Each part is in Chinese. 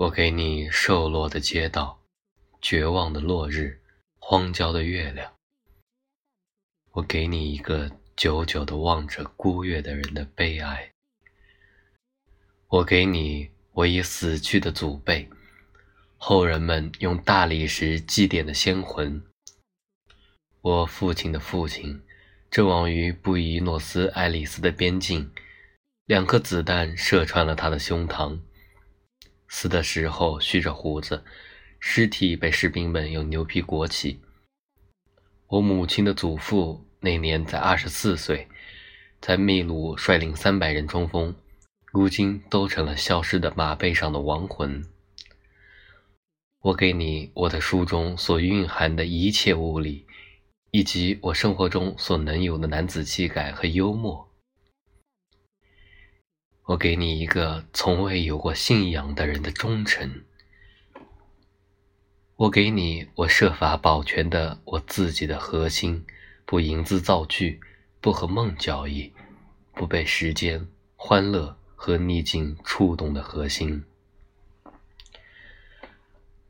我给你瘦落的街道，绝望的落日，荒郊的月亮。我给你一个久久的望着孤月的人的悲哀。我给你我已死去的祖辈，后人们用大理石祭奠的先魂。我父亲的父亲，阵亡于布宜诺斯艾利斯的边境，两颗子弹射穿了他的胸膛。死的时候蓄着胡子，尸体被士兵们用牛皮裹起。我母亲的祖父那年在二十四岁，在秘鲁率领三百人冲锋，如今都成了消失的马背上的亡魂。我给你我的书中所蕴含的一切物理，以及我生活中所能有的男子气概和幽默。我给你一个从未有过信仰的人的忠诚。我给你我设法保全的我自己的核心，不吟字造句，不和梦交易，不被时间、欢乐和逆境触动的核心。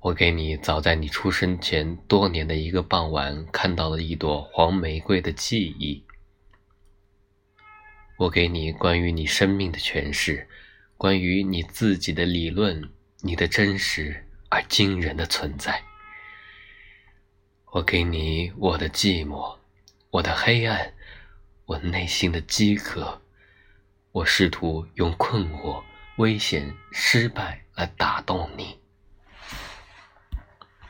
我给你早在你出生前多年的一个傍晚看到了一朵黄玫瑰的记忆。我给你关于你生命的诠释，关于你自己的理论，你的真实而惊人的存在。我给你我的寂寞，我的黑暗，我内心的饥渴。我试图用困惑、危险、失败来打动你。